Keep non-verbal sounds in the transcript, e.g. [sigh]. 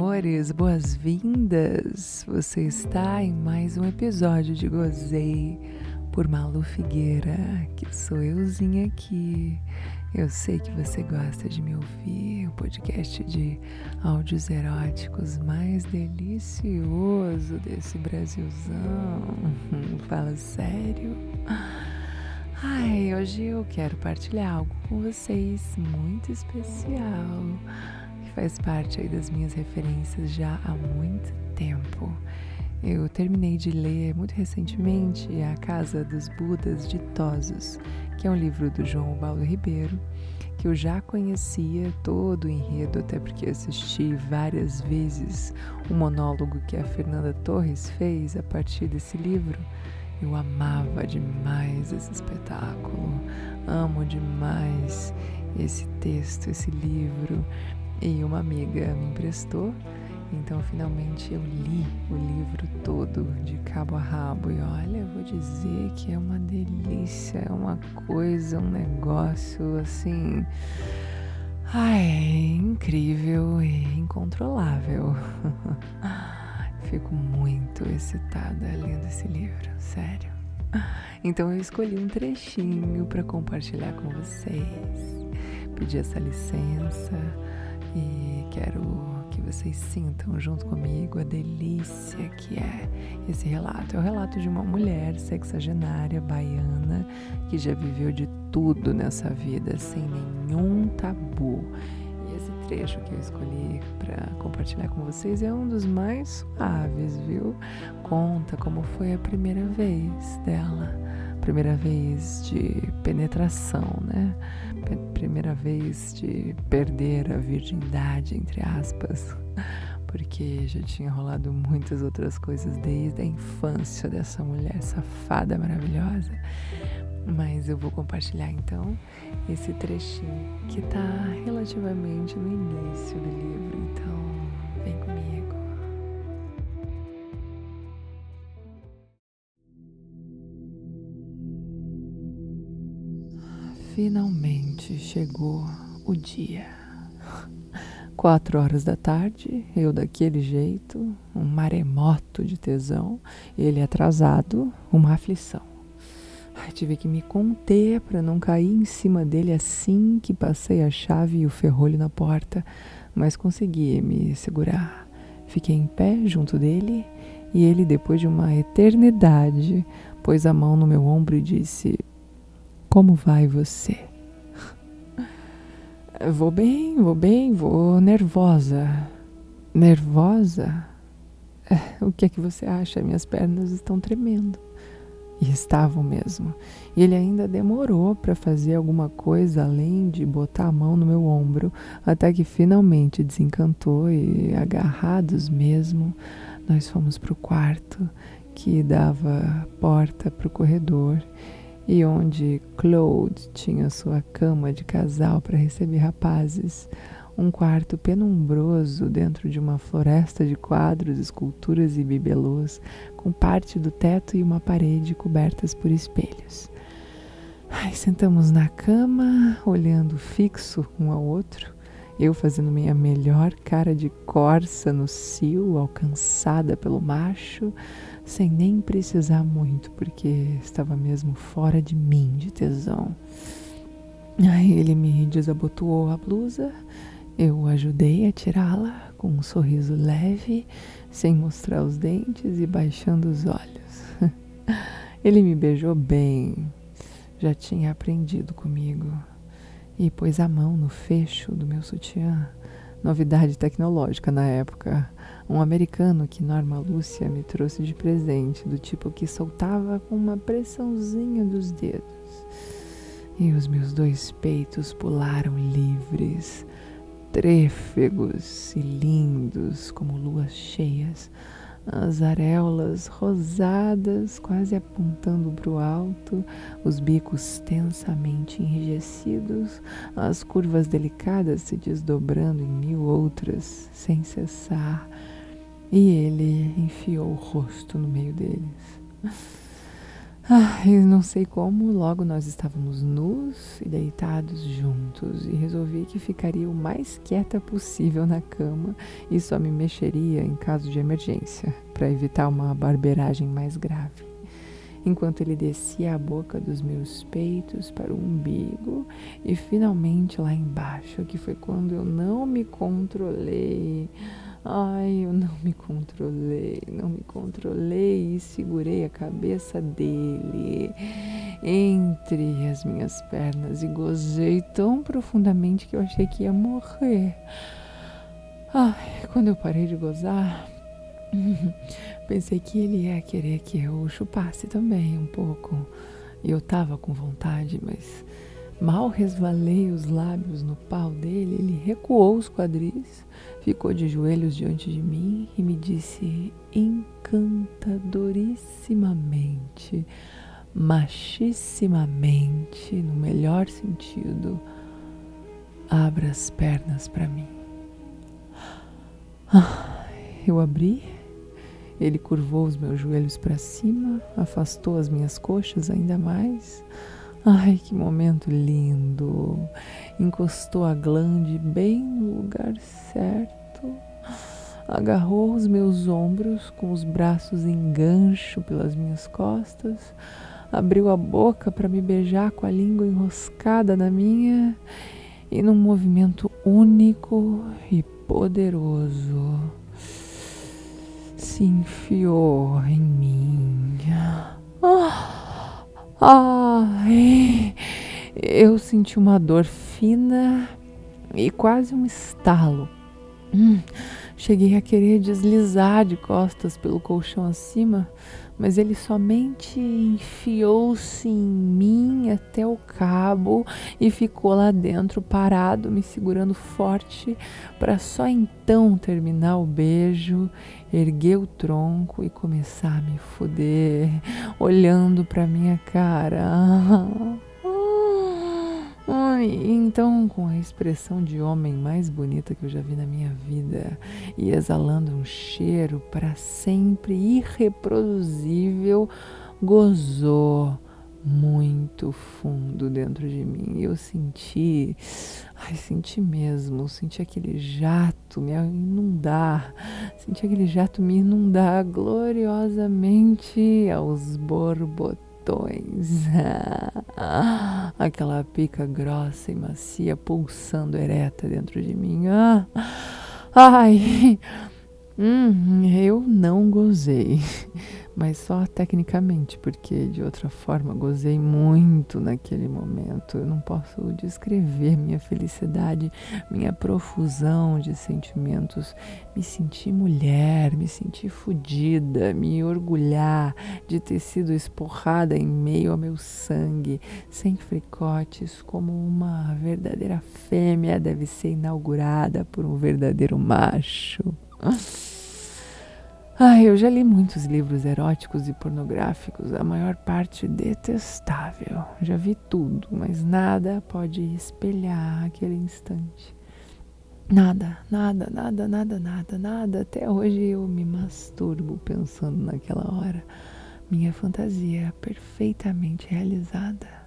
amores, boas-vindas! Você está em mais um episódio de Gozei por Malu Figueira, que sou euzinha aqui. Eu sei que você gosta de me ouvir, o podcast de áudios eróticos mais delicioso desse Brasilzão. [laughs] Fala sério. Ai, hoje eu quero partilhar algo com vocês muito especial faz parte aí das minhas referências já há muito tempo. Eu terminei de ler muito recentemente A Casa dos Budas Ditosos, que é um livro do João Paulo Ribeiro, que eu já conhecia todo o enredo, até porque assisti várias vezes o monólogo que a Fernanda Torres fez a partir desse livro. Eu amava demais esse espetáculo, amo demais esse texto, esse livro e uma amiga me emprestou. Então, finalmente, eu li o livro todo, de cabo a rabo. E olha, vou dizer que é uma delícia, é uma coisa, um negócio assim. Ai, incrível e incontrolável. [laughs] Fico muito excitada lendo esse livro, sério. Então, eu escolhi um trechinho para compartilhar com vocês. Pedi essa licença e quero que vocês sintam junto comigo a delícia que é esse relato. É o relato de uma mulher sexagenária baiana que já viveu de tudo nessa vida sem nenhum tabu. E esse trecho que eu escolhi para compartilhar com vocês é um dos mais suaves, viu? Conta como foi a primeira vez dela, primeira vez de penetração, né? primeira vez de perder a virgindade, entre aspas, porque já tinha rolado muitas outras coisas desde a infância dessa mulher safada maravilhosa. Mas eu vou compartilhar então esse trechinho que está relativamente no início do livro, então vem comigo. Finalmente chegou o dia. Quatro horas da tarde, eu daquele jeito, um maremoto de tesão, ele atrasado, uma aflição. Ai, tive que me conter para não cair em cima dele assim que passei a chave e o ferrolho na porta, mas consegui me segurar. Fiquei em pé junto dele e ele, depois de uma eternidade, pôs a mão no meu ombro e disse: como vai você? [laughs] Vou bem, vou bem, vou nervosa. Nervosa? É, o que é que você acha? Minhas pernas estão tremendo. E estavam mesmo. E ele ainda demorou para fazer alguma coisa além de botar a mão no meu ombro, até que finalmente desencantou e, agarrados mesmo, nós fomos para o quarto que dava porta para o corredor e onde Claude tinha sua cama de casal para receber rapazes, um quarto penumbroso dentro de uma floresta de quadros, esculturas e bibelôs, com parte do teto e uma parede cobertas por espelhos. Ai, sentamos na cama, olhando fixo um ao outro, eu fazendo minha melhor cara de corça no cio, alcançada pelo macho, sem nem precisar muito, porque estava mesmo fora de mim de tesão. Aí ele me desabotoou a blusa, eu ajudei a tirá-la com um sorriso leve, sem mostrar os dentes e baixando os olhos. [laughs] Ele me beijou bem, já tinha aprendido comigo, e pôs a mão no fecho do meu sutiã novidade tecnológica na época. Um americano que Norma Lúcia me trouxe de presente, do tipo que soltava com uma pressãozinha dos dedos. E os meus dois peitos pularam livres, trêfegos e lindos como luas cheias as areolas rosadas quase apontando para o alto, os bicos tensamente enrijecidos, as curvas delicadas se desdobrando em mil outras sem cessar, e ele enfiou o rosto no meio deles. Ah, e não sei como, logo nós estávamos nus e deitados juntos e resolvi que ficaria o mais quieta possível na cama e só me mexeria em caso de emergência, para evitar uma barbeiragem mais grave. Enquanto ele descia a boca dos meus peitos para o umbigo e finalmente lá embaixo, que foi quando eu não me controlei. Ai, eu não me controlei, não me controlei e segurei a cabeça dele entre as minhas pernas e gozei tão profundamente que eu achei que ia morrer. Ai, quando eu parei de gozar, [laughs] pensei que ele ia querer que eu chupasse também um pouco. Eu tava com vontade, mas mal resvalei os lábios no pau dele, ele recuou os quadris ficou de joelhos diante de mim e me disse encantadorissimamente, machissimamente, no melhor sentido: abra as pernas para mim. Ah, eu abri, ele curvou os meus joelhos para cima, afastou as minhas coxas ainda mais. Ai, que momento lindo! Encostou a glande bem no lugar certo, agarrou os meus ombros com os braços em gancho pelas minhas costas, abriu a boca para me beijar com a língua enroscada na minha e num movimento único e poderoso se enfiou em mim. Ah! Eu senti uma dor fina e quase um estalo. Hum, cheguei a querer deslizar de costas pelo colchão acima, mas ele somente enfiou-se em mim até o cabo e ficou lá dentro parado, me segurando forte, para só então terminar o beijo, erguer o tronco e começar a me foder, olhando para minha cara. [laughs] então, com a expressão de homem mais bonita que eu já vi na minha vida e exalando um cheiro para sempre irreproduzível, gozou muito fundo dentro de mim. Eu senti, ai, senti mesmo, senti aquele jato me inundar, senti aquele jato me inundar gloriosamente aos [laughs] Aquela pica grossa e macia pulsando ereta dentro de mim. Ah, ai, hum, eu não gozei [laughs] mas só tecnicamente, porque de outra forma gozei muito naquele momento. Eu não posso descrever minha felicidade, minha profusão de sentimentos. Me sentir mulher, me sentir fodida, me orgulhar de ter sido esporrada em meio ao meu sangue, sem fricotes, como uma verdadeira fêmea deve ser inaugurada por um verdadeiro macho. Ai, eu já li muitos livros eróticos e pornográficos, a maior parte detestável. Já vi tudo, mas nada pode espelhar aquele instante. Nada, nada, nada, nada, nada, nada. Até hoje eu me masturbo pensando naquela hora. Minha fantasia perfeitamente realizada.